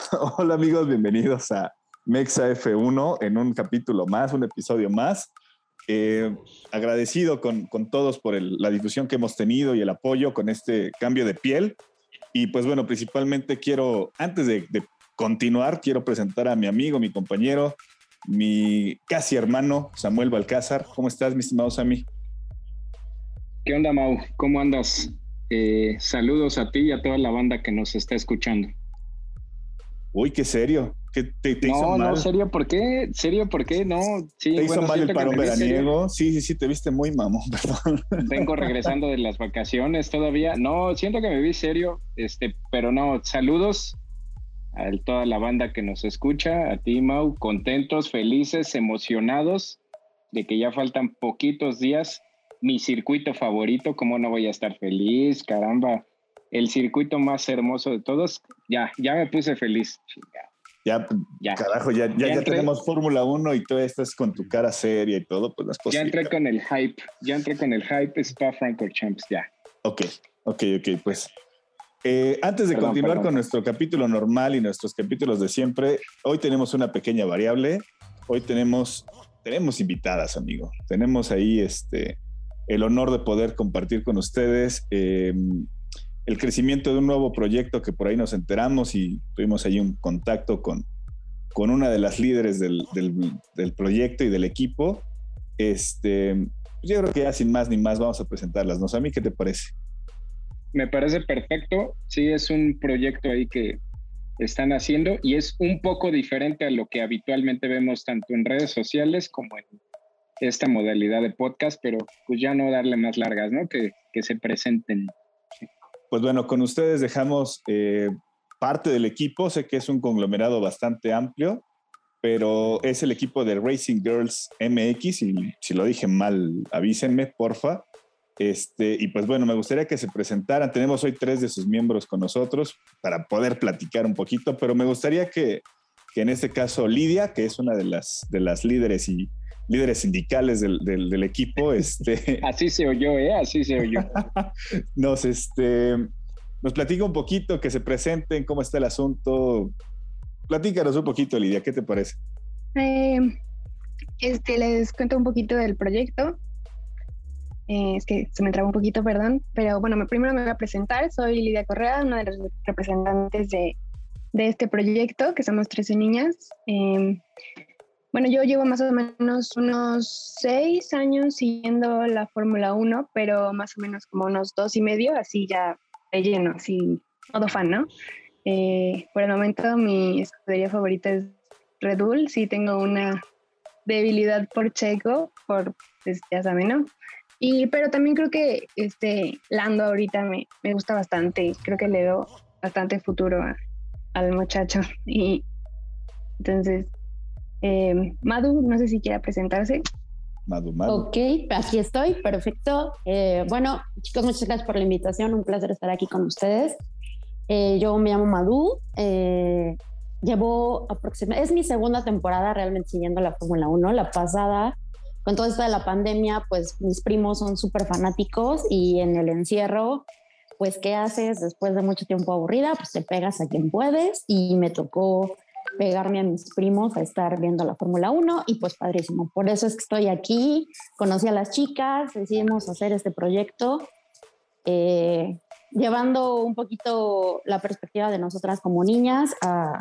Hola amigos, bienvenidos a Mexa F1 en un capítulo más, un episodio más. Eh, agradecido con, con, todos por la difusión que hemos tenido y el apoyo con este cambio de piel. Y pues bueno, principalmente quiero, antes de, continuar, quiero presentar a mi amigo, mi compañero, mi casi hermano, Samuel Balcázar. ¿Cómo estás, mi estimado Sammy? ¿Qué onda, Mau? ¿Cómo andas? Eh, saludos a ti y a toda la banda que nos está escuchando. Uy, qué serio. ¿Qué te, no, hizo mal? no, serio, ¿por qué? ¿Serio, por qué? No, sí. ¿Te hizo mal el paro veraniego? Sí, sí, sí, te viste muy mamón, perdón. Vengo regresando de las vacaciones todavía. No, siento que me vi serio, este, pero no, saludos a toda la banda que nos escucha, a ti, Mau, contentos, felices, emocionados de que ya faltan poquitos días mi circuito favorito, ¿cómo no voy a estar feliz? Caramba, el circuito más hermoso de todos, ya, ya me puse feliz. Ya, ya, carajo, ya, ya, tenemos Fórmula 1 y tú estás con tu cara seria y todo, pues las es Ya entré con el hype, ya entré con el hype Spa Champs, ya. Ok, ok, ok, pues eh, antes de continuar con nuestro capítulo normal y nuestros capítulos de siempre, hoy tenemos una pequeña variable. Hoy tenemos, tenemos invitadas, amigo. Tenemos ahí este, el honor de poder compartir con ustedes eh, el crecimiento de un nuevo proyecto que por ahí nos enteramos y tuvimos ahí un contacto con, con una de las líderes del, del, proyecto y del equipo. Este, yo creo que ya sin más ni más vamos a presentarlas, ¿no? A mí, ¿qué te parece? Me parece perfecto. Sí, es un proyecto ahí que están haciendo y es un poco diferente a lo que habitualmente vemos tanto en redes sociales como en esta modalidad de podcast, pero pues ya no darle más largas, ¿no? Que, que se presenten. Pues bueno, con ustedes dejamos eh, parte del equipo, sé que es un conglomerado bastante amplio, pero es el equipo de Racing Girls MX y si lo dije mal, avísenme, porfa. Este, y pues bueno, me gustaría que se presentaran. Tenemos hoy tres de sus miembros con nosotros para poder platicar un poquito, pero me gustaría que, que en este caso Lidia, que es una de las, de las líderes y líderes sindicales del, del, equipo. Este, Así se oyó, ¿eh? Así se oyó. nos, este, nos platica un poquito, que se presenten, cómo está el asunto. Platícanos un poquito, Lidia, ¿qué te parece? Eh, este, les cuento un poquito del proyecto. Eh, es que se me traba un poquito, perdón. Pero bueno, primero me voy a presentar. Soy Lidia Correa, una de las representantes de, de este proyecto, que somos 13 niñas. Eh, bueno, yo llevo más o menos unos seis años siguiendo la Fórmula 1, pero más o menos como unos dos y medio, así ya de lleno, así todo fan, ¿no? Eh, por el momento mi escudería favorita es Red Bull, sí tengo una debilidad por Checo, por, pues, ya saben, ¿no? Y, pero también creo que este Lando ahorita me, me gusta bastante, creo que le veo bastante futuro al muchacho y entonces eh, Madu, no sé si quiera presentarse. Madu, Madu. Ok, aquí estoy, perfecto. Eh, bueno, chicos, muchas gracias por la invitación, un placer estar aquí con ustedes. Eh, yo me llamo Madu, llevo aproximadamente, es mi segunda temporada realmente siguiendo la Fórmula 1, la pasada, con todo esto de la pandemia, pues mis primos son súper fanáticos y en el encierro, pues ¿qué haces después de mucho tiempo aburrida? Pues te pegas a quien puedes y me tocó pegarme a mis primos a estar viendo la Fórmula 1 y pues padrísimo. Por eso es que estoy aquí, conocí a las chicas, decidimos hacer este proyecto, eh, llevando un poquito la perspectiva de nosotras como niñas a,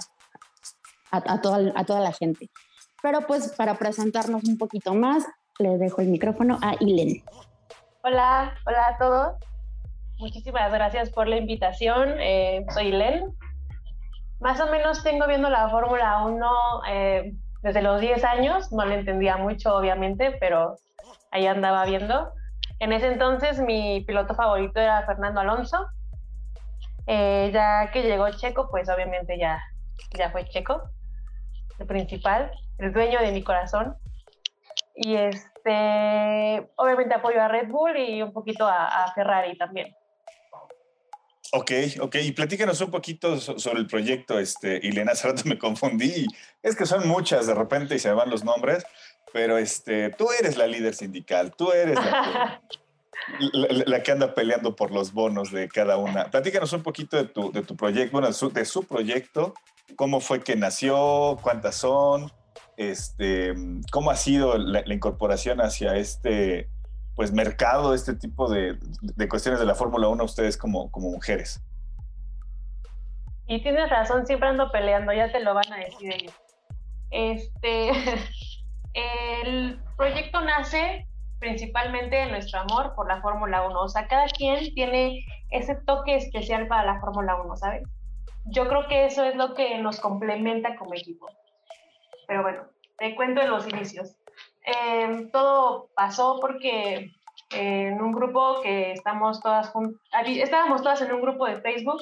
a, toda, a toda la gente. Pero pues para presentarnos un poquito más, le dejo el micrófono a Ilen. Hola, hola a todos. Muchísimas gracias por la invitación. Eh, soy Ilen, más o menos tengo viendo la Fórmula 1 eh, desde los 10 años, no le entendía mucho obviamente, pero ahí andaba viendo. En ese entonces mi piloto favorito era Fernando Alonso. Eh, ya que llegó Checo, pues obviamente ya, ya fue Checo, el principal, el dueño de mi corazón. Y este, obviamente apoyo a Red Bull y un poquito a Ferrari también. Ok, ok. Y platícanos un poquito sobre el proyecto, este, Ilena, hace rato me confundí. Es que son muchas de repente y se me van los nombres, pero este, tú eres la líder sindical, tú eres la que, anda peleando por los bonos de cada una. Platícanos un poquito de tu, de tu proyecto, bueno, de su, proyecto cómo fue que nació, cuántas son, este, cómo ha sido la, incorporación hacia este pues, mercado, este tipo de, cuestiones de la Fórmula 1 ustedes como, como mujeres. Y tienes razón, siempre ando peleando, ya te lo van a decir ellos. Este, el proyecto nace principalmente de nuestro amor por la Fórmula 1. O sea, cada quien tiene ese toque especial para la Fórmula 1, ¿sabes? Yo creo que eso es lo que nos complementa como equipo. Pero bueno, te cuento en los inicios. Em, todo pasó porque en un grupo que estamos todas estábamos todas en un grupo de Facebook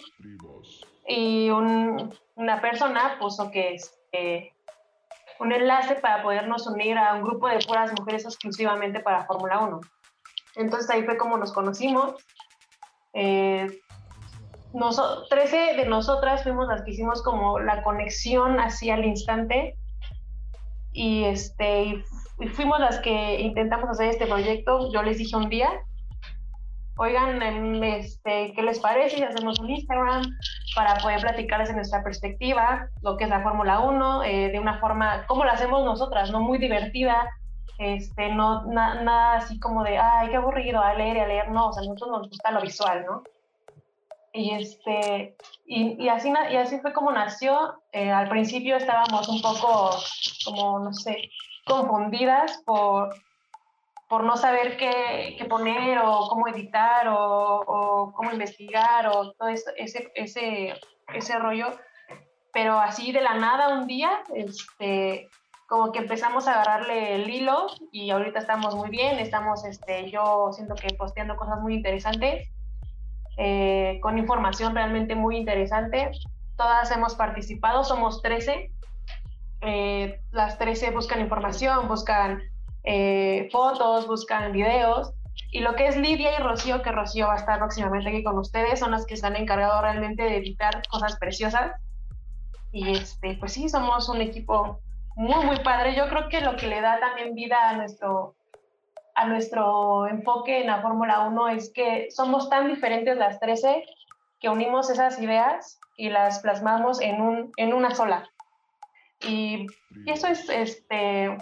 y una persona puso que es un enlace para podernos unir a un grupo de puras mujeres exclusivamente para Fórmula 1. Entonces ahí fue como nos conocimos. Eh, 13 de nosotras fuimos las que hicimos como la conexión así al instante y, este, fuimos las que intentamos hacer este proyecto. Yo les dije un día, oigan, em, este, ¿qué les parece si hacemos un Instagram para poder platicarles en nuestra perspectiva lo que es la Fórmula 1 eh, de una forma, como lo hacemos nosotras, no muy divertida, este, no, nada así como de, ay, qué aburrido, a leer y a leer, no, o sea, a nosotros nos gusta lo visual, ¿no? Y, este, y, así, así fue como nació. Eh, al principio estábamos un poco, como, no sé, confundidas por, por no saber qué, poner o cómo editar o, o, cómo investigar o todo eso, ese, ese, ese rollo. Pero así de la nada un día, este, como que empezamos a agarrarle el hilo y ahorita estamos muy bien, estamos, este, yo siento que posteando cosas muy interesantes, eh, con información realmente muy interesante. Todas hemos participado, somos 13. Eh, las 13 buscan información, buscan eh, fotos, buscan videos. Y lo que es Lidia y Rocío, que Rocío va a estar próximamente aquí con ustedes, son las que se han encargado realmente de editar cosas preciosas. Y este, pues sí, somos un equipo muy, muy padre. Yo creo que lo que le da también vida a nuestro, a nuestro enfoque en la Fórmula 1 es que somos tan diferentes las 13 que unimos esas ideas y las plasmamos en, un, en una sola. Y, y eso es este,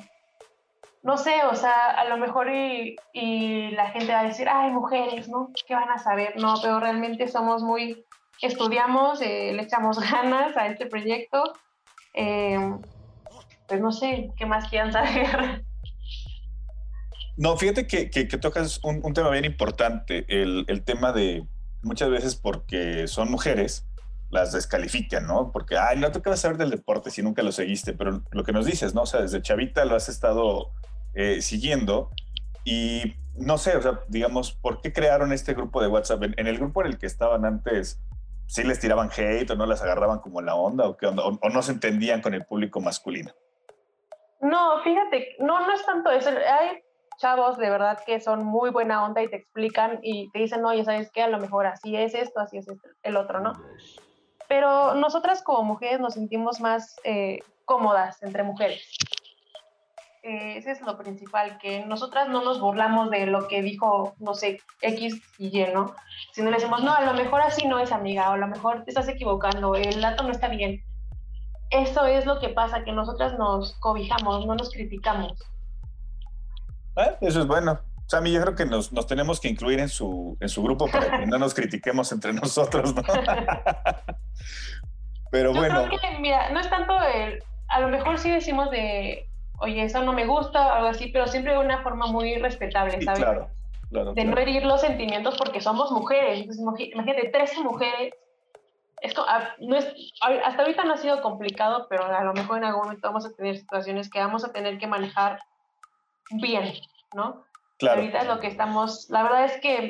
no sé, o sea, a lo mejor y, y, la gente va a decir, ay, mujeres, ¿no? ¿Qué van a saber? No, pero realmente somos muy, estudiamos, eh, le echamos ganas a este proyecto. Eh, pues no sé, ¿qué más quieran saber? No, fíjate que, que, tocas un, un, tema bien importante, el, el, tema de muchas veces porque son mujeres, las descalifican, ¿no? Porque, ay, no te vas a saber del deporte si nunca lo seguiste, pero lo que nos dices, ¿no? O sea, desde chavita lo has estado eh, siguiendo. Y no sé, o sea, digamos, ¿por qué crearon este grupo de WhatsApp? En, el grupo en el que estaban antes, ¿sí les tiraban hate o no las agarraban como la onda o qué? O, no se entendían con el público masculino? No, fíjate, no, no es tanto eso. Hay chavos de verdad que son muy buena onda y te explican y te dicen, oye, ¿sabes qué? A lo mejor así es esto, así es el otro, ¿no? Pero nosotras como mujeres nos sentimos más eh, cómodas entre mujeres. Eh, ese es lo principal, que nosotras no nos burlamos de lo que dijo, no sé, X y Y, ¿no? Sino le decimos, no, a lo mejor así no es amiga, o a lo mejor te estás equivocando, el dato no está bien. Eso es lo que pasa, que nosotras nos cobijamos, no nos criticamos. Ah, eso es bueno. Sammy, yo creo que nos, nos, tenemos que incluir en su, en su grupo para que no nos critiquemos entre nosotros, ¿no? Pero yo bueno. Creo que, mira, no es tanto el. A lo mejor sí decimos de, oye, eso no me gusta, o algo así, pero siempre de una forma muy respetable, ¿sabes? claro, claro. De no herir los sentimientos porque somos mujeres. imagínate, 13 mujeres. Esto, ah, no es, hasta ahorita no ha sido complicado, pero a lo mejor en algún momento vamos a tener situaciones que vamos a tener que manejar bien, ¿no? Claro. Ahorita es lo que estamos, la verdad es que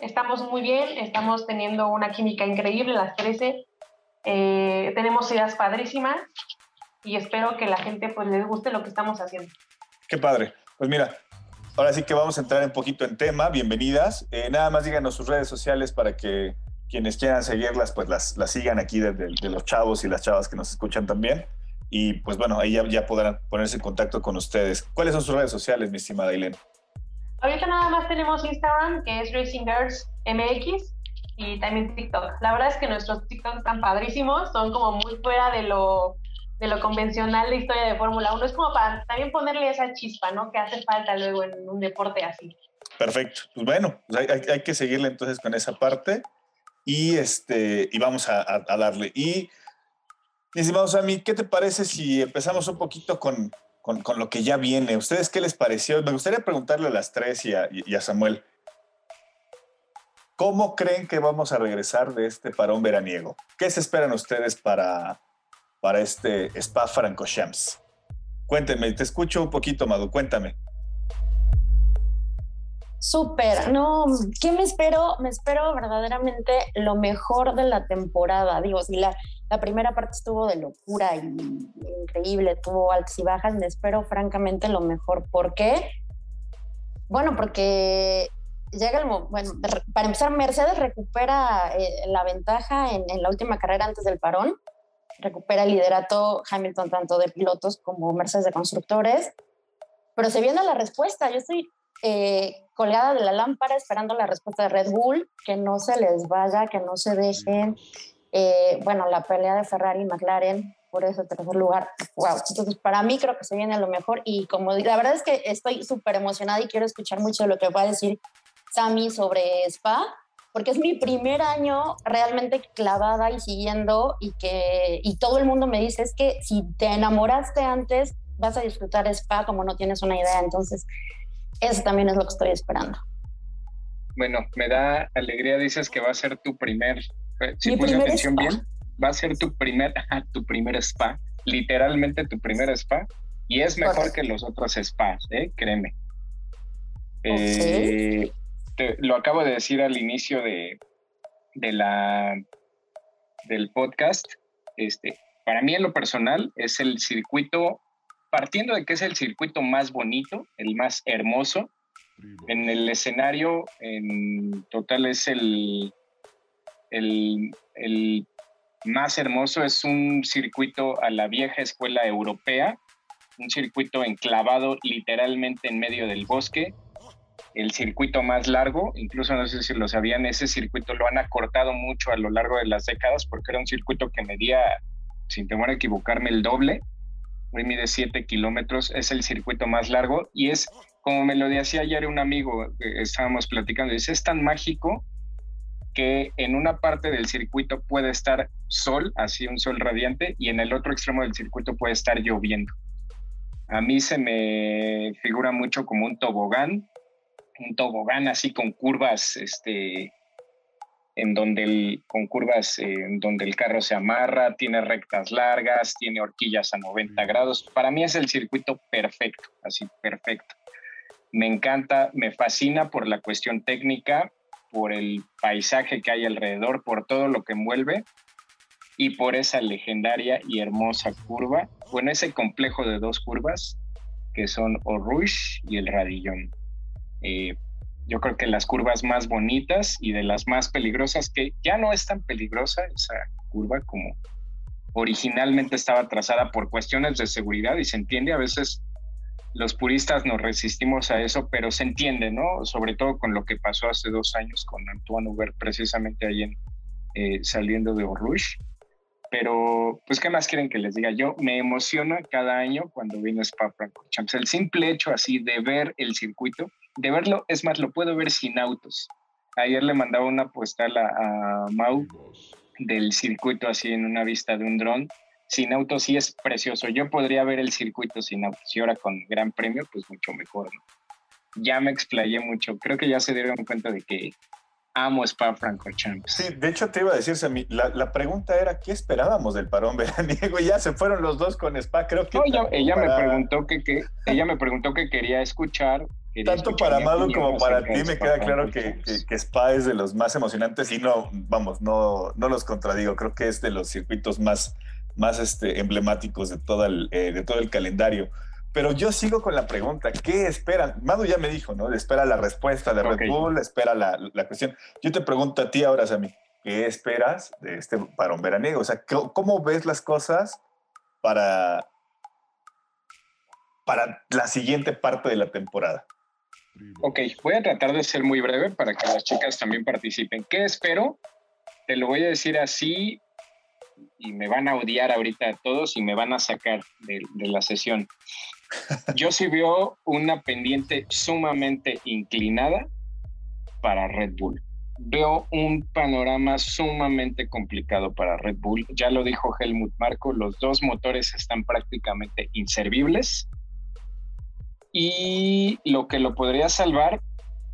estamos muy bien, estamos teniendo una química increíble las 13, eh, tenemos ideas padrísimas y espero que la gente pues les guste lo que estamos haciendo. Qué padre. Pues mira, ahora sí que vamos a entrar un poquito en tema. Bienvenidas. Eh, nada más díganos sus redes sociales para que quienes quieran seguirlas pues las, las sigan aquí de, los chavos y las chavas que nos escuchan también y pues bueno, ahí ya, podrán ponerse en contacto con ustedes. ¿Cuáles son sus redes sociales, mi estimada Aileen? Ahorita nada más tenemos Instagram, que es Racing Girls MX, y también TikTok. La verdad es que nuestros TikToks están padrísimos, son como muy fuera de lo, de lo convencional de historia de Fórmula 1. Es como para también ponerle esa chispa, ¿no? Que hace falta luego en un deporte así. Perfecto. Pues bueno, pues hay, que seguirle entonces con esa parte y, este, y vamos a, darle. Y, estimados mí, ¿qué te parece si empezamos un poquito con, con, lo que ya viene? ¿Ustedes qué les pareció? Me gustaría preguntarle a las tres y a, y a Samuel. ¿Cómo creen que vamos a regresar de este parón veraniego? ¿Qué se esperan ustedes para, para este Spa Francorchamps? Cuéntenme, te escucho un poquito, Madu, cuéntame. Súper, no, ¿qué me espero? Me espero verdaderamente lo mejor de la temporada. Digo, si la, la primera parte estuvo de locura y, increíble, tuvo altas y bajas, me espero francamente lo mejor. ¿Por qué? Bueno, porque llega el bueno, para empezar, Mercedes recupera eh, la ventaja en, la última carrera antes del parón, recupera el liderato Hamilton tanto de pilotos como Mercedes de constructores, pero se viene la respuesta, yo estoy eh, colgada de la lámpara esperando la respuesta de Red Bull, que no se les vaya, que no se dejen, eh, bueno, la pelea de Ferrari y McLaren, por ese tercer lugar. Wow. Entonces, para mí creo que se viene lo mejor y como la verdad es que estoy súper emocionada y quiero escuchar mucho lo que va a decir Sami sobre Spa, porque es mi primer año realmente clavada y siguiendo y que y todo el mundo me dice es que si te enamoraste antes vas a disfrutar Spa como no tienes una idea, entonces eso también es lo que estoy esperando. Bueno, me da alegría, dices que va a ser tu primer, eh, si puse atención bien, va a ser tu primer, tu primer spa, literalmente tu primer spa, y es mejor que los otros spas, ¿eh? créeme. Eh, lo acabo de decir al inicio de, la, del podcast. Este, para mí, en lo personal, es el circuito, partiendo de que es el circuito más bonito, el más hermoso. En el escenario, en total, es el, el, más hermoso. Es un circuito a la vieja escuela europea, un circuito enclavado literalmente en medio del bosque, el circuito más largo, incluso no sé si lo sabían, ese circuito lo han acortado mucho a lo largo de las décadas porque era un circuito que medía, sin temor a equivocarme, el doble, hoy mide 7 kilómetros, es el circuito más largo y es, como me lo decía ayer un amigo, estábamos platicando, dice, es tan mágico que en una parte del circuito puede estar sol, así un sol radiante, y en el otro extremo del circuito puede estar lloviendo. A mí se me figura mucho como un tobogán, un tobogán así con curvas, este, en donde el, con curvas eh, en donde el carro se amarra, tiene rectas largas, tiene horquillas a 90 grados. Para mí es el circuito perfecto, así perfecto. Me encanta, me fascina por la cuestión técnica, por el paisaje que hay alrededor, por todo lo que envuelve y por esa legendaria y hermosa curva, bueno, ese complejo de dos curvas que son Rouge y el Radillón. Eh, yo creo que las curvas más bonitas y de las más peligrosas, que ya no es tan peligrosa esa curva como originalmente estaba trazada por cuestiones de seguridad y se entiende, a veces los puristas nos resistimos a eso, pero se entiende, ¿no? Sobre todo con lo que pasó hace dos años con Antoine Hubert, precisamente ahí en, eh, saliendo de Orush. Pero, pues, ¿qué más quieren que les diga? Yo me emociona cada año cuando viene Spa Francorchamps. El simple hecho así de ver el circuito, de verlo, es más, lo puedo ver sin autos. Ayer le mandaba una postal a, Mau del circuito así en una vista de un dron. Sin autos sí es precioso. Yo podría ver el circuito sin autos y ahora con gran premio, pues mucho mejor. Ya me explayé mucho. Creo que ya se dieron cuenta de que amo Spa Francorchamps. Sí, de hecho te iba a decir, la, la pregunta era, ¿qué esperábamos del parón veraniego? Ya se fueron los dos con Spa, creo que... ella, me preguntó que, que, ella me preguntó que quería escuchar tanto para Mado como para ti me queda claro que, que, Spa es de los más emocionantes y no, vamos, no, no los contradigo, creo que es de los circuitos más, más este, emblemáticos de todo, el, eh, de todo el calendario. Pero yo sigo con la pregunta, ¿qué esperan? Mado ya me dijo, ¿no? Espera la respuesta de Red Bull, espera la, la, cuestión. Yo te pregunto a ti ahora, Sammy, ¿qué esperas de este parón veraniego? O sea, ¿cómo ves las cosas para, para la siguiente parte de la temporada? Ok, voy a tratar de ser muy breve para que las chicas también participen. ¿Qué espero? Te lo voy a decir así y me van a odiar ahorita a todos y me van a sacar de, de la sesión. Yo sí veo una pendiente sumamente inclinada para Red Bull. Veo un panorama sumamente complicado para Red Bull. Ya lo dijo Helmut Marco, los dos motores están prácticamente inservibles. Y lo que lo podría salvar,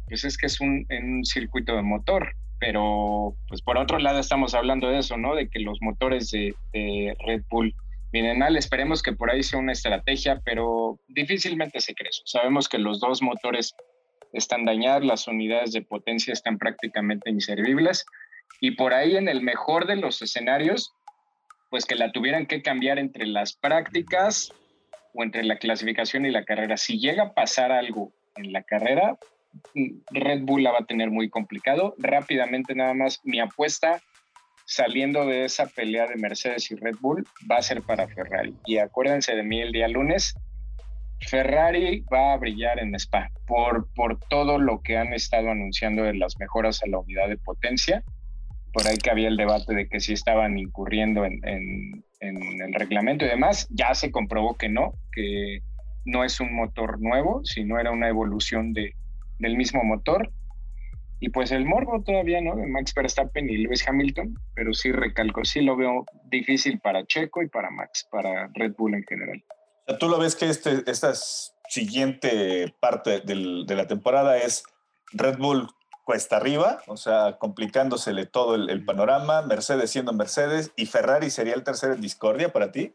pues es que es un, en un circuito de motor. Pero, pues por otro lado estamos hablando de eso, ¿no? De que los motores de, Red Bull vienen mal. Esperemos que por ahí sea una estrategia, pero difícilmente se cree eso. Sabemos que los dos motores están dañadas, las unidades de potencia están prácticamente inservibles y por ahí en el mejor de los escenarios, pues que la tuvieran que cambiar entre las prácticas o entre la clasificación y la carrera. Si llega a pasar algo en la carrera, Red Bull la va a tener muy complicado. Rápidamente nada más mi apuesta saliendo de esa pelea de Mercedes y Red Bull va a ser para Ferrari. Y acuérdense de mí el día lunes, Ferrari va a brillar en Spa por, por todo lo que han estado anunciando de las mejoras a la unidad de potencia. Por ahí que había el debate de que si estaban incurriendo en, en, el reglamento y demás. Ya se comprobó que no, que no es un motor nuevo, sino era una evolución de, del mismo motor. Y pues el morbo todavía, ¿no? De Max Verstappen y Lewis Hamilton, pero sí recalco, sí lo veo difícil para Checo y para Max, para Red Bull en general. ¿Tú lo ves que este, esta siguiente parte de la temporada es Red Bull cuesta arriba, o sea, complicándosele todo el, panorama, Mercedes siendo Mercedes y Ferrari sería el tercero en discordia para ti?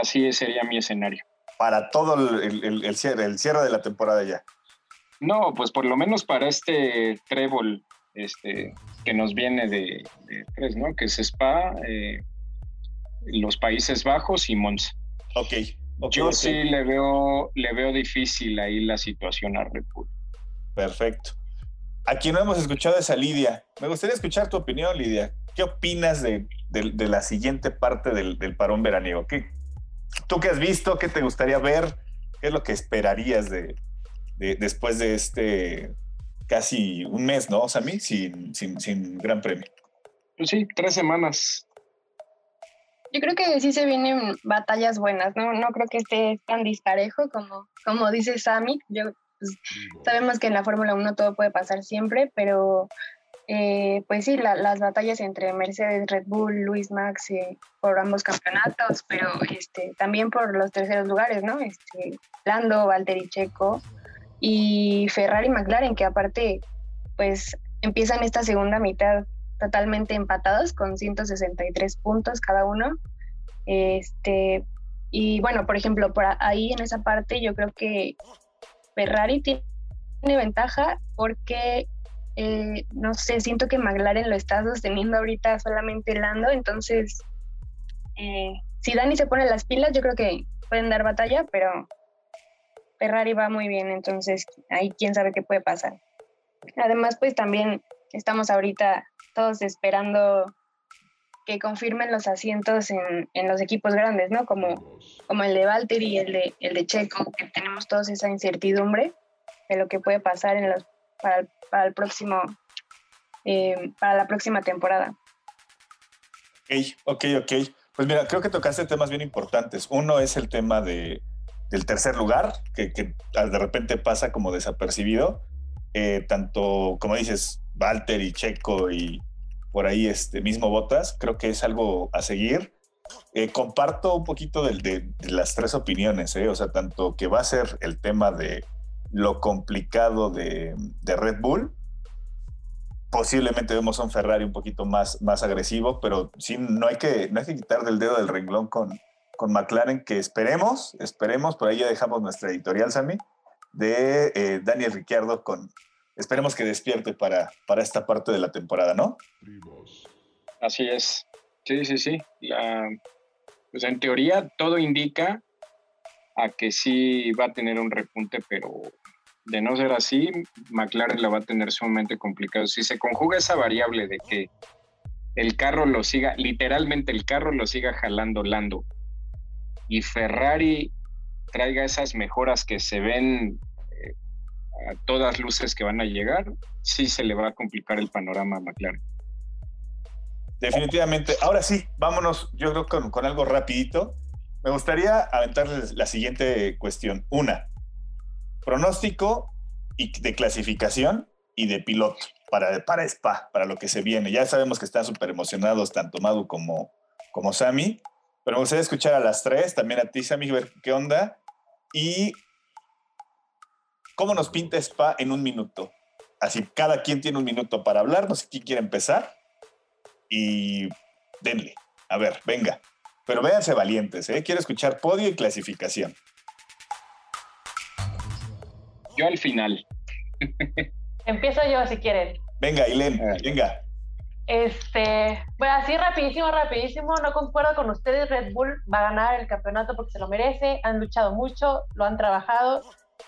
Así sería mi escenario. Para todo el, cierre, el cierre de la temporada ya. No, pues por lo menos para este trébol este, que nos viene de, tres, ¿no? Que es Spa, eh, los Países Bajos y Monza. Ok. Yo sí le veo, le veo difícil ahí la situación a Red Bull. Perfecto. Aquí no hemos escuchado es a Lidia. Me gustaría escuchar tu opinión, Lidia. ¿Qué opinas de, la siguiente parte del, parón veraniego? ¿Qué, ¿Tú qué has visto? ¿Qué te gustaría ver? ¿Qué es lo que esperarías de, después de este casi un mes, ¿no, Sammy? Sin, sin, sin gran premio. Pues sí, tres semanas. Yo creo que sí se vienen batallas buenas, ¿no? No creo que esté tan disparejo como, como dice Sammy. Yo, pues, sabemos que en la Fórmula 1 todo puede pasar siempre, pero eh, pues sí, las batallas entre Mercedes, Red Bull, Luis Max eh, por ambos campeonatos, pero este, también por los terceros lugares, ¿no? Este, Lando, Valtteri Checo y Ferrari McLaren, que aparte, pues empiezan esta segunda mitad totalmente empatados con 163 puntos cada uno. Este, y bueno, por ejemplo, por ahí en esa parte yo creo que Ferrari tiene ventaja porque, eh, no sé, siento que McLaren lo está sosteniendo ahorita solamente Lando, entonces, eh, si Dani se pone las pilas, yo creo que pueden dar batalla, pero Ferrari va muy bien, entonces ahí quién sabe qué puede pasar. Además, pues también estamos ahorita todos esperando que confirmen los asientos en, los equipos grandes, ¿no? Como, como el de Valtteri y el de, el de Checo, que tenemos todos esa incertidumbre de lo que puede pasar en los, para, el, próximo, eh, para la próxima temporada. Ok, ok, ok. Pues mira, creo que tocaste temas bien importantes. Uno es el tema de, del tercer lugar, que, que de repente pasa como desapercibido. Eh, tanto, como dices, Walter y Checo y por ahí este mismo Botas, creo que es algo a seguir. Eh, comparto un poquito de, las tres opiniones, ¿eh? o sea, tanto que va a ser el tema de lo complicado de, Red Bull, posiblemente vemos a un Ferrari un poquito más, más agresivo, pero sí, no hay, que, no hay que quitar del dedo del renglón con, con McLaren, que esperemos, esperemos, por ahí ya dejamos nuestra editorial, Sammy, de eh, Daniel Ricciardo con, esperemos que despierte para, para esta parte de la temporada, ¿no? Así es. Sí, sí, sí. pues en teoría todo indica a que sí va a tener un repunte, pero de no ser así, McLaren la va a tener sumamente complicado. Si se conjuga esa variable de que el carro lo siga, literalmente el carro lo siga jalando Lando y Ferrari traiga esas mejoras que se ven a todas luces que van a llegar, sí se le va a complicar el panorama a McLaren. Definitivamente. Ahora sí, vámonos, yo creo con, algo rapidito. Me gustaría aventarles la siguiente cuestión. Una, pronóstico y de clasificación y de piloto para, para Spa, para lo que se viene. Ya sabemos que están súper emocionados tanto Madu como, como Sammy, pero me gustaría escuchar a las tres, también a ti, Sammy, ver qué onda. Y cómo nos pinta Spa en un minuto. Así, cada quien tiene un minuto para hablar, no sé quién quiere empezar. Y denle, a ver, venga. Pero véanse valientes, ¿eh? Quiero escuchar podio y clasificación. Yo al final. Empiezo yo si quieren. Venga, Ilén, venga. Este, bueno, así rapidísimo, rapidísimo, no concuerdo con ustedes, Red Bull va a ganar el campeonato porque se lo merece, han luchado mucho, lo han trabajado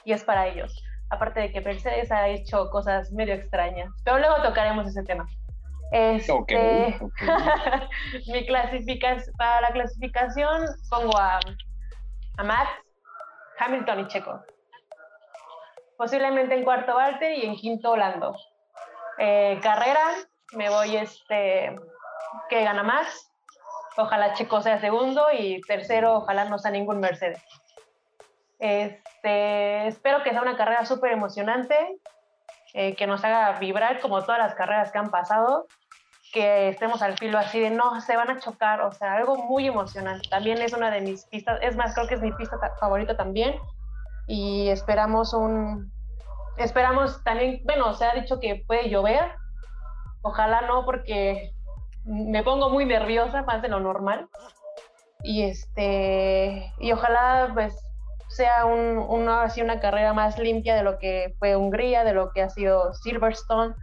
y es para ellos. Aparte de que Mercedes ha hecho cosas medio extrañas, pero luego tocaremos ese tema. Este, mi clasificación, para la clasificación pongo a, a Max, Hamilton y Checo. Posiblemente en cuarto Walter y en quinto Lando. Eh, carrera, me voy este que gana más. Ojalá Checo sea segundo y tercero, ojalá no sea ningún Mercedes. Este, espero que sea una carrera súper emocionante, eh, que nos haga vibrar como todas las carreras que han pasado, que estemos al filo así de no, se van a chocar, o sea, algo muy emocionante. También es una de mis pistas, es más, creo que es mi pista favorita también. Y esperamos un, esperamos también, bueno, se ha dicho que puede llover, ojalá no, porque me pongo muy nerviosa, más de lo normal. Y este, y ojalá pues sea un, así una carrera más limpia de lo que fue Hungría, de lo que ha sido Silverstone,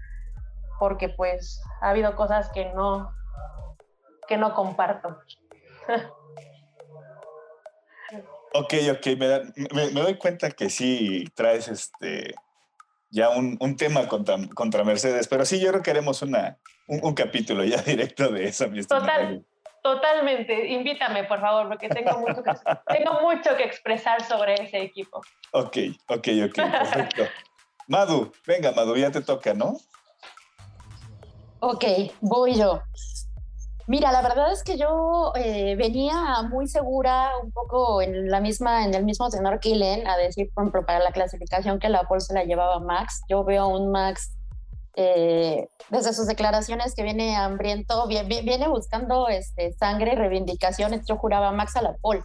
porque pues ha habido cosas que no, que no comparto. ok, ok, me, doy cuenta que sí traes este ya un, tema contra, contra, Mercedes, pero sí, yo creo que haremos una, un, capítulo ya directo de eso, mi Total, Totalmente, invítame por favor, porque tengo mucho, que, tengo mucho que expresar sobre ese equipo. Ok, ok, ok, perfecto. Madu, venga Madu, ya te toca, ¿no? Ok, voy yo. Mira, la verdad es que yo eh, venía muy segura, un poco en la misma, en el mismo tenor que Ilen, a decir, por ejemplo, para la clasificación que la Pol se la llevaba Max. Yo veo un Max eh, desde sus declaraciones que viene hambriento, viene, buscando este, sangre y reivindicaciones. Yo juraba Max a la Paul.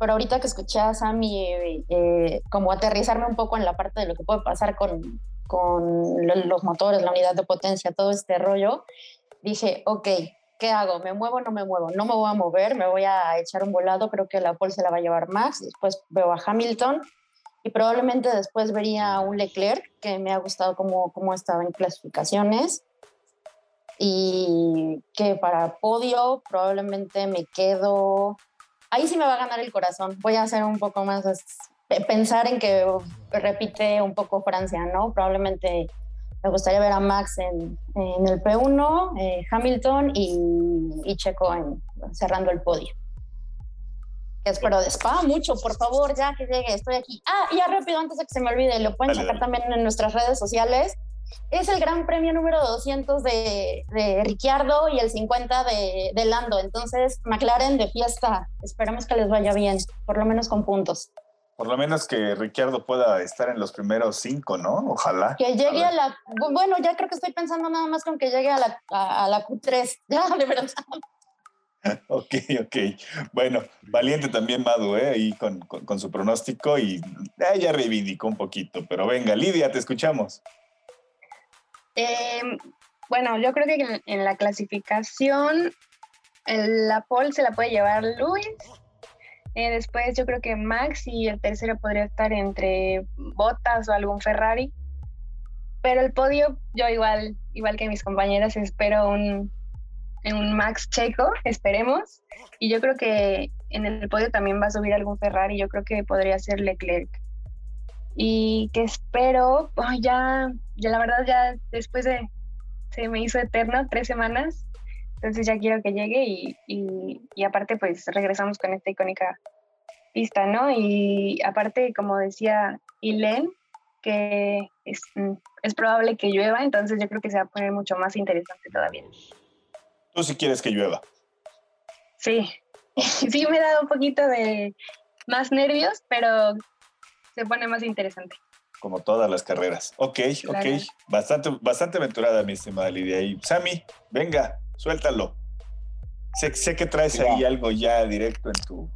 Pero ahorita que escuché a Sammy eh, como aterrizarme un poco en la parte de lo que puede pasar con, con los motores, la unidad de potencia, todo este rollo, dije, ok, ¿qué hago? ¿Me muevo o no me muevo? No me voy a mover, me voy a echar un volado, creo que la Paul se la va a llevar Max, después veo a Hamilton y probablemente después vería un Leclerc, que me ha gustado cómo, cómo estaba en clasificaciones. Y que para podio probablemente me quedo... Ahí sí me va a ganar el corazón. Voy a hacer un poco más... Pensar en que repite un poco Francia, ¿no? Probablemente me gustaría ver a Max en, en el P1, eh, Hamilton y, y Checo en, cerrando el podio espero de Spa mucho, por favor, ya que llegue, estoy aquí. Ah, y ya rápido, antes de que se me olvide, lo pueden sacar también en nuestras redes sociales. Es el gran premio número 200 de, de Ricciardo y el 50 de, de, Lando. Entonces, McLaren de fiesta. Esperamos que les vaya bien, por lo menos con puntos. Por lo menos que Ricciardo pueda estar en los primeros cinco, ¿no? Ojalá. Que llegue a, la. Bueno, ya creo que estoy pensando nada más con que llegue a la, a la Q3. Ya, de verdad. ok, ok. Bueno, valiente también Madu, ¿eh? Ahí con, con, su pronóstico y ella reivindicó un poquito. Pero venga, Lidia, te escuchamos. Em, bueno, yo creo que en, la clasificación la pole se la puede llevar Luis. Eh, después yo creo que Max y el tercero podría estar entre Bottas o algún Ferrari. Pero el podio, yo igual, igual que mis compañeras, espero un, un Max Checo, esperemos. Y yo creo que en el podio también va a subir algún Ferrari, yo creo que podría ser Leclerc. Y que espero, ya, ya la verdad ya después de, se me hizo eterno, tres semanas, entonces ya quiero que llegue y, y, aparte pues regresamos con esta icónica pista, ¿no? Y aparte, como decía Ilen, que es, mm, es probable que llueva, entonces yo creo que se va a poner mucho más interesante todavía. Tú sí quieres que llueva. Sí, sí me da un poquito de más nervios, pero se pone más interesante. Como todas las carreras. Ok, ok. Bastante, bastante aventurada, mi estimada Lidia. Y Sammy, venga, suéltalo. Sé, sé que traes ahí algo ya directo en tu,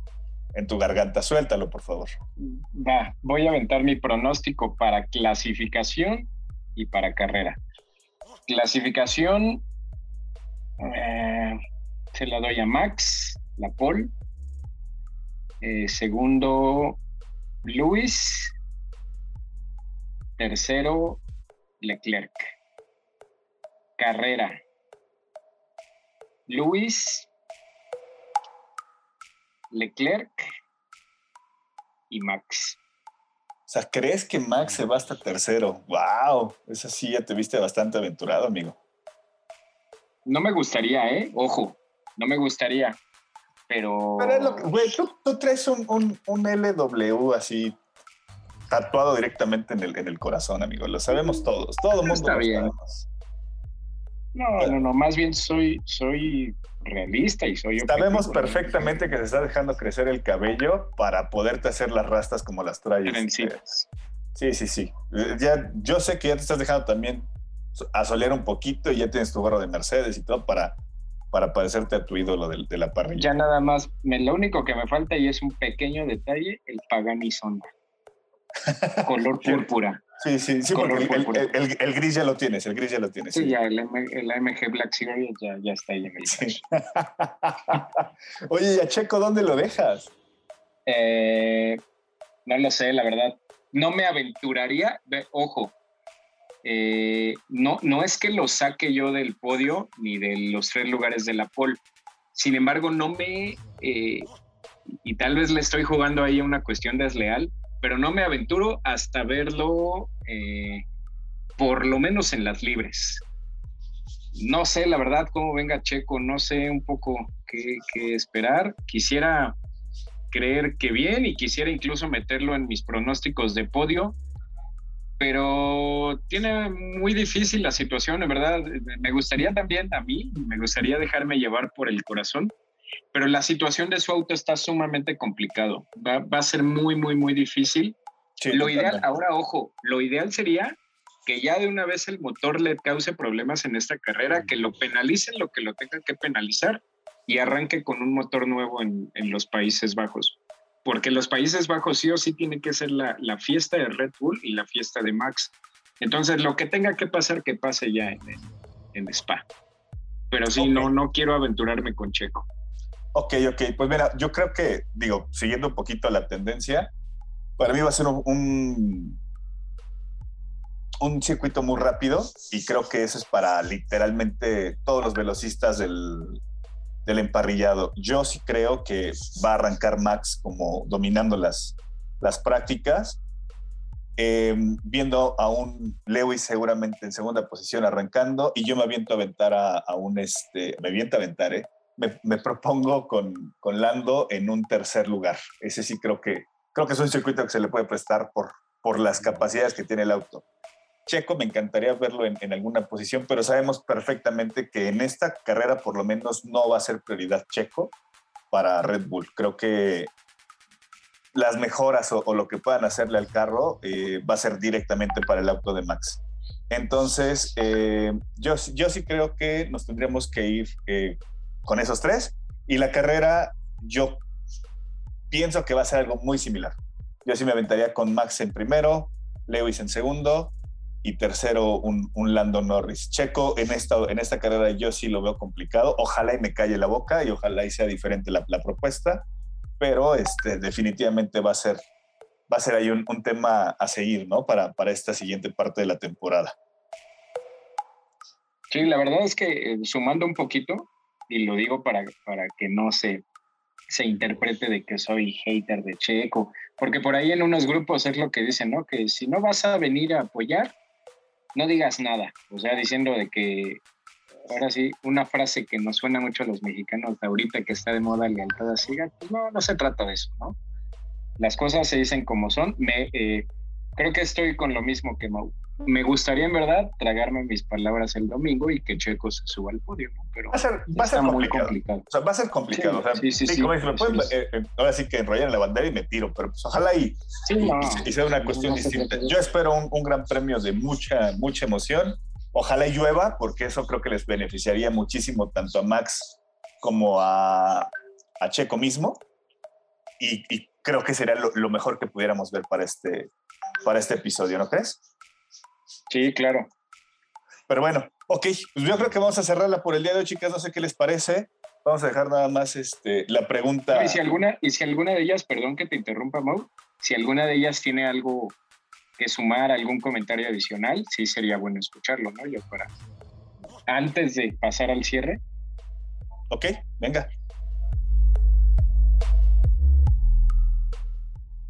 en tu garganta. Suéltalo, por favor. Va, voy a aventar mi pronóstico para clasificación y para carrera. Clasificación, eh, se la doy a Max, la Paul. Eh, segundo, Luis. Tercero, Leclerc. Carrera. Luis, Leclerc y Max. O sea, ¿crees que Max se va hasta tercero? ¡Wow! Esa sí ya te viste bastante aventurado, amigo. No me gustaría, ¿eh? Ojo, no me gustaría. Pero. Pero es lo que, güey, tú, traes un, un, LW así tatuado directamente en el, en el corazón, amigo. Lo sabemos todos. Todo el mundo está bien. No, no, no, más bien soy, soy realista y soy Sabemos perfectamente que se está dejando crecer el cabello para poderte hacer las rastas como las traes. Sí, sí, sí. Ya, yo sé que ya te estás dejando también asolear un poquito y ya tienes tu gorro de Mercedes y todo para, para parecerte a tu ídolo de, la parrilla. Ya nada más, me, lo único que me falta y es un pequeño detalle, el Pagani Sonda. Color púrpura. Sí, sí, sí, porque el, gris ya lo tienes, el gris ya lo tienes. Sí, ya, el, AMG Black Series ya, ya está ahí en el sí. Oye, ¿y a Checo dónde lo dejas? Eh, no lo sé, la verdad. No me aventuraría, ojo, eh, no, no es que lo saque yo del podio ni de los tres lugares de la pole. Sin embargo, no me, eh, y tal vez le estoy jugando ahí a una cuestión desleal, pero no me aventuro hasta verlo eh, por lo menos en las libres. No sé, la verdad, cómo venga Checo, no sé un poco qué, esperar. Quisiera creer que bien y quisiera incluso meterlo en mis pronósticos de podio, pero tiene muy difícil la situación, en verdad. Me gustaría también a mí, me gustaría dejarme llevar por el corazón, pero la situación de su auto está sumamente complicado. Va, a ser muy, muy, muy difícil. lo ideal, ahora ojo, lo ideal sería que ya de una vez el motor le cause problemas en esta carrera, que lo penalicen lo que lo tengan que penalizar y arranque con un motor nuevo en, los Países Bajos. Porque los Países Bajos sí o sí tiene que ser la, fiesta de Red Bull y la fiesta de Max. Entonces, lo que tenga que pasar, que pase ya en, en Spa. Pero sí, no, no quiero aventurarme con Checo. Ok, ok. Pues mira, yo creo que, digo, siguiendo un poquito la tendencia, para mí va a ser un, un, circuito muy rápido y creo que eso es para literalmente todos los velocistas del, del emparrillado. Yo sí creo que va a arrancar Max como dominando las, las prácticas. Em, viendo a un Lewis seguramente en segunda posición arrancando y yo me aviento a aventar a, a un, este, me aviento a aventar, ¿eh? Me, propongo con, con, Lando en un tercer lugar. Ese sí creo que, creo que es un circuito que se le puede prestar por, por las capacidades que tiene el auto. Checo me encantaría verlo en, alguna posición, pero sabemos perfectamente que en esta carrera por lo menos no va a ser prioridad Checo para Red Bull. Creo que las mejoras o, lo que puedan hacerle al carro eh, va a ser directamente para el auto de Max. Entonces, eh, yo, yo sí creo que nos tendríamos que ir eh, con esos tres. Y la carrera, yo pienso que va a ser algo muy similar. Yo sí me aventaría con Max en primero, Lewis en segundo y tercero un, un Lando Norris. Checo en esta, en esta carrera yo sí lo veo complicado. Ojalá y me calle la boca y ojalá y sea diferente la, propuesta, pero este, definitivamente va a ser, va a ser ahí un, un, tema a seguir, ¿no? Para, para esta siguiente parte de la temporada. Sí, la verdad es que eh, sumando un poquito, y lo digo para, para que no se, se interprete de que soy hater de Checo, porque por ahí en unos grupos es lo que dicen, ¿no? Que si no vas a venir a apoyar, no digas nada, o sea, diciendo de que, ahora sí, una frase que nos suena mucho a los mexicanos de ahorita que está de moda lealtad siga, pues no, no se trata de eso, ¿no? Las cosas se dicen como son, me, eh, creo que estoy con lo mismo que Mau. Me gustaría en verdad tragarme mis palabras el domingo y que Checo se suba al podio, pero va a ser, va a ser complicado. O sea, va a ser complicado. Sí, sí, sí, eh, eh, ahora sí que enrollar la bandera y me tiro, pero pues ojalá y, y, sea una cuestión distinta. Yo espero un, un, gran premio de mucha, mucha emoción. Ojalá y llueva, porque eso creo que les beneficiaría muchísimo tanto a Max como a, a Checo mismo. Y, y creo que sería lo, lo, mejor que pudiéramos ver para este, para este episodio, ¿no crees? Sí, claro. Pero bueno, ok, pues yo creo que vamos a cerrarla por el día de hoy, chicas, no sé qué les parece. Vamos a dejar nada más este, la pregunta. y, si alguna, y si alguna de ellas, perdón que te interrumpa, Mau, si alguna de ellas tiene algo que sumar, algún comentario adicional, sí sería bueno escucharlo, ¿no? Yo para antes de pasar al cierre. Ok, venga.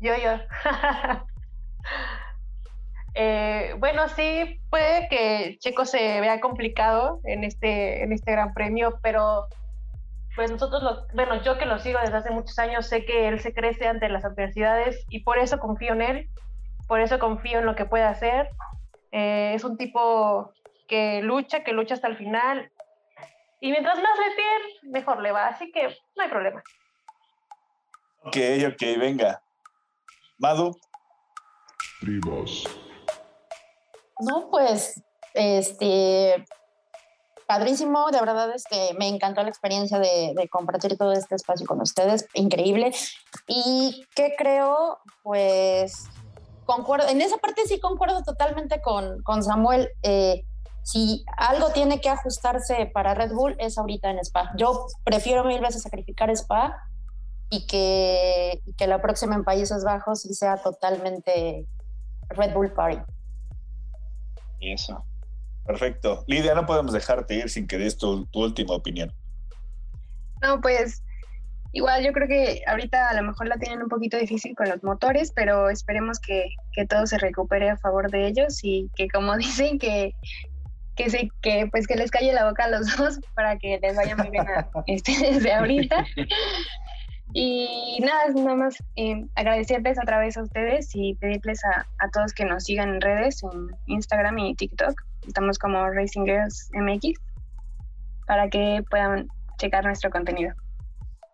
Yo, yo. Eh, bueno, sí, puede que Checo se vea complicado en este, en este gran premio, pero pues nosotros, lo, bueno, yo que lo sigo desde hace muchos años, sé que él se crece ante las adversidades y por eso confío en él, por eso confío en lo que puede hacer. Eh, es un tipo que lucha, que lucha hasta el final. Y mientras más le tiene, mejor le va. Así que no hay problema. Ok, ok, venga. Madu. No, pues, este, padrísimo, de verdad, este, me encantó la experiencia de, compartir todo este espacio con ustedes, increíble. Y qué creo, pues, concuerdo, en esa parte sí concuerdo totalmente con, con Samuel. Eh, si algo tiene que ajustarse para Red Bull es ahorita en Spa. Yo prefiero mil veces sacrificar Spa y que, que la próxima en Países Bajos sea totalmente Red Bull Party. Y eso. Perfecto. Lidia, no podemos dejarte ir sin que des tu, última opinión. No, pues igual yo creo que ahorita a lo mejor la tienen un poquito difícil con los motores, pero esperemos que, que todo se recupere a favor de ellos y que como dicen que que sí, que pues que les calle la boca a los dos para que les vaya muy bien este, desde ahorita. Y nada, nada más eh, agradecerles otra vez a ustedes y pedirles a, a, todos que nos sigan en redes, en Instagram y TikTok. Estamos como Racing Girls MX para que puedan checar nuestro contenido.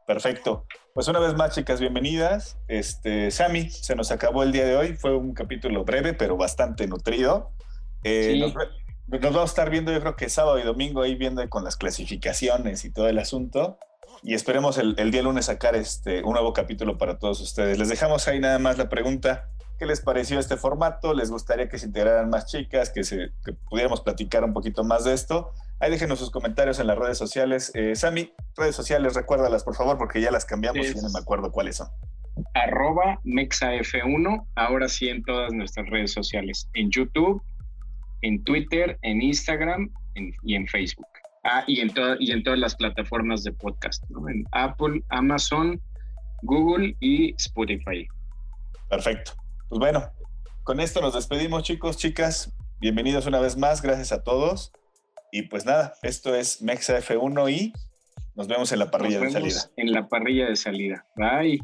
Perfecto. Pues una vez más, chicas, bienvenidas. Este, Sammy, se nos acabó el día de hoy. Fue un capítulo breve, pero bastante nutrido. Eh, nos, nos, vamos a estar viendo, yo creo que sábado y domingo ahí viendo con las clasificaciones y todo el asunto y esperemos el, día lunes sacar este, un nuevo capítulo para todos ustedes. Les dejamos ahí nada más la pregunta, ¿qué les pareció este formato? ¿Les gustaría que se integraran más chicas, que, se, pudiéramos platicar un poquito más de esto? Ahí déjenos sus comentarios en las redes sociales. Eh, Sami, redes sociales, recuérdalas por favor, porque ya las cambiamos y no me acuerdo cuáles son. Arroba MexaF1, ahora sí en todas nuestras redes sociales, en YouTube, en Twitter, en Instagram y en Facebook. Ah, y en, y en todas las plataformas de podcast, ¿no? En Apple, Amazon, Google y Spotify. Perfecto. Pues bueno, con esto nos despedimos, chicos, chicas. Bienvenidos una vez más, gracias a todos. Y pues nada, esto es Mexa F1 y nos vemos en la parrilla de salida. En la parrilla de salida. Bye.